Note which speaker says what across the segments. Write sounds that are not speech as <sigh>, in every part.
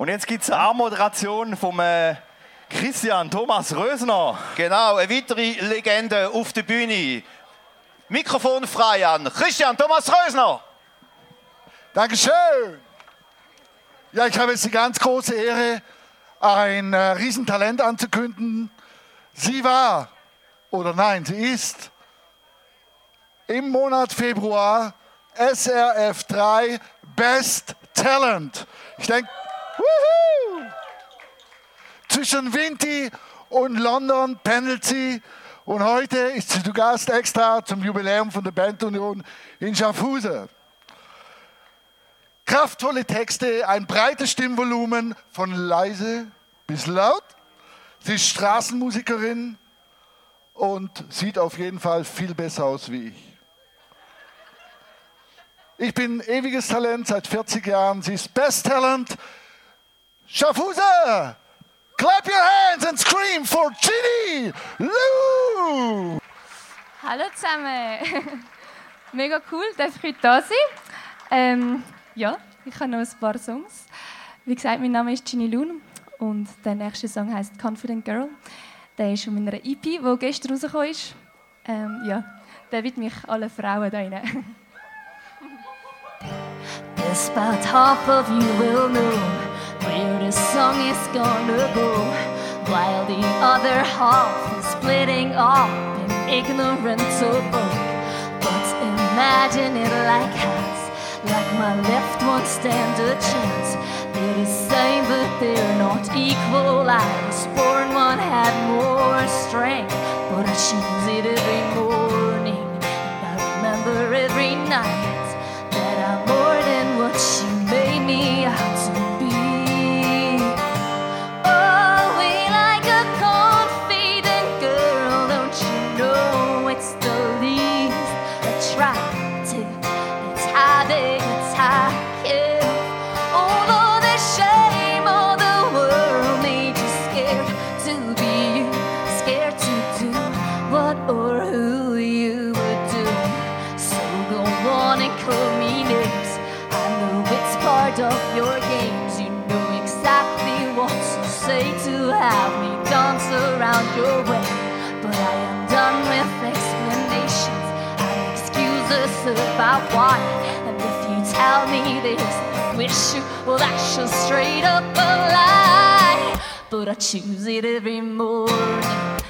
Speaker 1: Und jetzt gibt es eine Anmoderation vom äh, Christian Thomas Rösner.
Speaker 2: Genau, eine weitere Legende auf der Bühne. Mikrofon frei an. Christian Thomas Rösner.
Speaker 3: Dankeschön. Ja, ich habe jetzt die ganz große Ehre, ein äh, Riesentalent anzukündigen. Sie war, oder nein, sie ist im Monat Februar SRF 3 Best Talent. Ich denke, zwischen Vinti und London pendelt sie. Und heute ist sie zu Gast extra zum Jubiläum von der Bandunion in Schaffhausen. Kraftvolle Texte, ein breites Stimmvolumen von leise bis laut. Sie ist Straßenmusikerin und sieht auf jeden Fall viel besser aus wie ich. Ich bin ewiges Talent seit 40 Jahren. Sie ist Best Talent. Schaffhauser! Clap your hands and scream for Ginny Lou!
Speaker 4: Hallo zusammen! <laughs> Mega cool, dass ich heute da sein. Ähm, ja, ich habe noch ein paar Songs. Wie gesagt, mein Name ist Ginny Lou und der nächste Song heißt Confident Girl. Der ist von meiner EP, die gestern rausgekommen ist. Ähm, ja, der wird mich alle Frauen da rein. <laughs>
Speaker 5: Just about half of you will know where this song is gonna go, while the other half is splitting up in ignorance of both. But imagine it like halves, like my left won't stand a chance. They're the same, but they're not equal. I was born one had more strength, but I choose it every morning, and I remember every night your way. But I am done with explanations and excuses about why. And if you tell me this, I wish you, well, that's just straight up a lie. But I choose it every morning,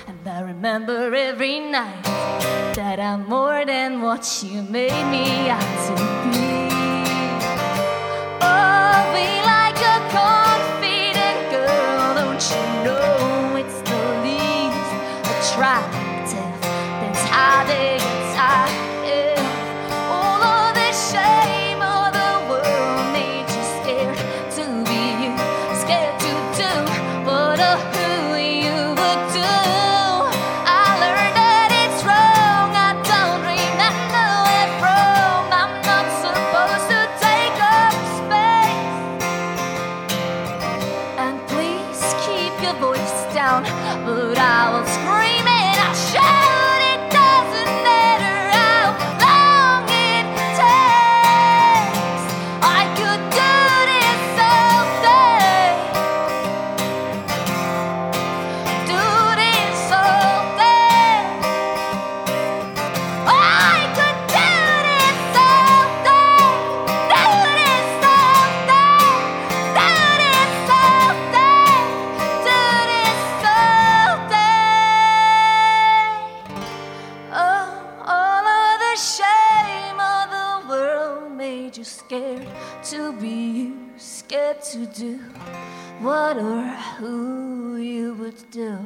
Speaker 5: and I remember every night that I'm more than what you made me out to be. Oh, But I will made you scared to be you, scared to do what or who you would do.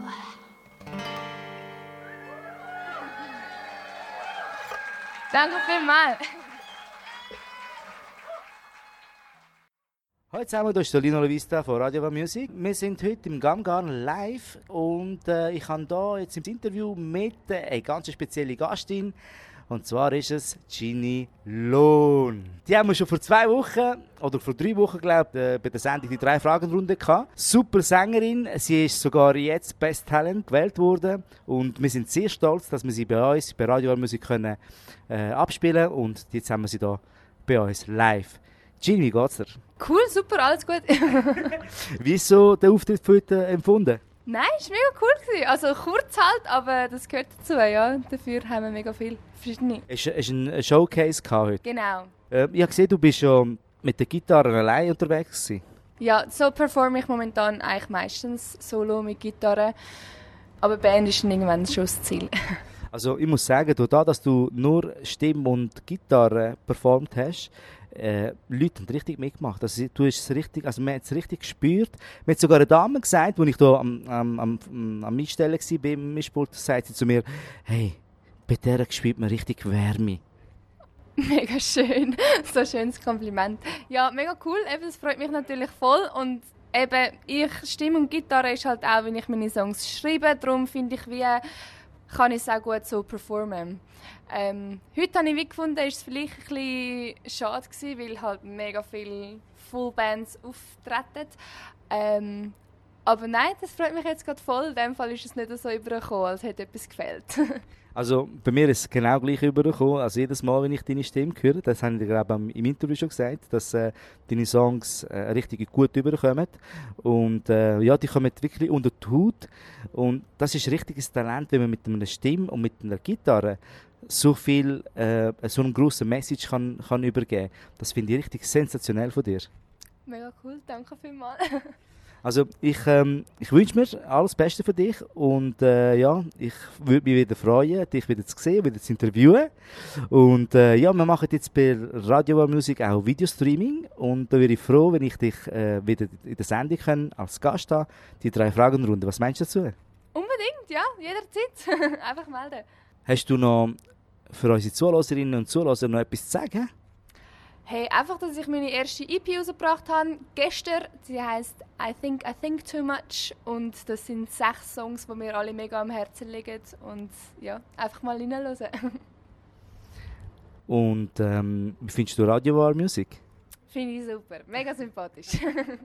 Speaker 4: Danke vielmals.
Speaker 6: Hallo zusammen, hier ist der Lino Vista von Radio One Music. Wir sind heute im Gamgarn live und äh, ich habe hier jetzt im Interview mit äh, einer ganz speziellen Gastin. Und zwar ist es Ginny Lohn. Die haben wir schon vor zwei Wochen oder vor drei Wochen, glaube ich, äh, bei der Sendung die drei Fragenrunde gehabt. Super Sängerin. Sie ist sogar jetzt Best Talent gewählt worden. Und wir sind sehr stolz, dass wir sie bei uns bei Radio One Music können, äh, abspielen Und jetzt haben wir sie hier bei uns live. Ginny, wie geht's dir?
Speaker 4: Cool, super, alles gut. <laughs>
Speaker 6: Wie ist so der Auftritt für heute empfunden?
Speaker 4: Nein, es war mega cool. Gewesen. Also kurz halt, aber das gehört dazu, ja. Dafür haben wir mega viel verschiedene.
Speaker 6: Es war ein Showcase heute.
Speaker 4: Genau.
Speaker 6: Äh, ich habe gesehen, du bist schon mit der Gitarre allein unterwegs gewesen.
Speaker 4: Ja, so performe ich momentan eigentlich meistens solo mit Gitarre. Aber Band ist dann irgendwann schon das Ziel. <laughs>
Speaker 6: Also ich muss sagen, durch das, dass du nur Stimme und Gitarre performt hast, äh, Leute haben richtig mitgemacht. Also, du hast es richtig, also man hat es richtig gespürt. Mir hat sogar eine Dame gesagt, als ich da am, am, am, am Einstellen war beim Mischpult, sagt sie zu mir, hey, bei der spürt man richtig Wärme. <laughs>
Speaker 4: Mega schön. <laughs> So ein schönes Kompliment. Ja, mega cool. Eben, das freut mich natürlich voll. Und eben, ich, Stimme und Gitarre ist halt auch, wenn ich meine Songs schreibe. Darum finde ich, wie kann ich es auch gut so performen. Ähm, heute habe ich wie gefunden, ist es vielleicht ein bisschen schade gewesen, weil halt mega viele Fullbands auftreten. Ähm, aber nein, das freut mich jetzt gerade voll. In dem Fall ist es nicht so übergekommen, als hätte etwas gefehlt. <laughs>
Speaker 6: Also bei mir ist es genau gleich übergekommen. Also jedes Mal, wenn ich deine Stimme höre, das habe ich glaube im Interview schon gesagt, dass äh, deine Songs äh, richtig gut überkommen. Und äh, ja, die kommen wirklich unter die Haut. Und das ist richtiges Talent, wenn man mit einer Stimme und mit einer Gitarre so viel, äh, so einen grossen Message kann, kann übergeben. Das finde ich richtig sensationell von dir.
Speaker 4: Mega cool, danke vielmals. <laughs>
Speaker 6: Also ich, ähm, ich wünsche mir alles Beste für dich und äh, ja, ich würde mich wieder freuen, dich wieder zu sehen, wieder zu interviewen. Und äh, ja, wir machen jetzt bei Radio War Music auch Videostreaming und da wäre ich froh, wenn ich dich äh, wieder in der Sendung kann, als Gast habe, die drei Fragenrunde. Was meinst du dazu?
Speaker 4: Unbedingt, ja, jederzeit. <laughs> Einfach melden.
Speaker 6: Hast du noch für unsere Zuhörerinnen und Zuhörer noch etwas zu sagen?
Speaker 4: Hey, einfach, dass ich meine erste EP rausgebracht habe, gestern. Sie heißt I Think I Think Too Much und das sind sechs Songs, die mir alle mega am Herzen liegen und ja, einfach mal reinhören. <laughs>
Speaker 6: Und ähm, wie findest du Radio War Music?
Speaker 4: Finde ich super, mega sympathisch.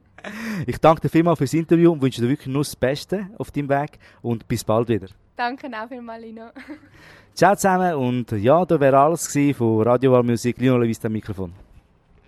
Speaker 4: <laughs>
Speaker 6: ich danke dir vielmals fürs Interview und wünsche dir wirklich nur das Beste auf deinem Weg und bis bald wieder.
Speaker 4: Danke auch vielmals, Lino.
Speaker 6: Ciao zusammen und ja, da wäre alles von Radio War Music. Lino Lewis am Mikrofon.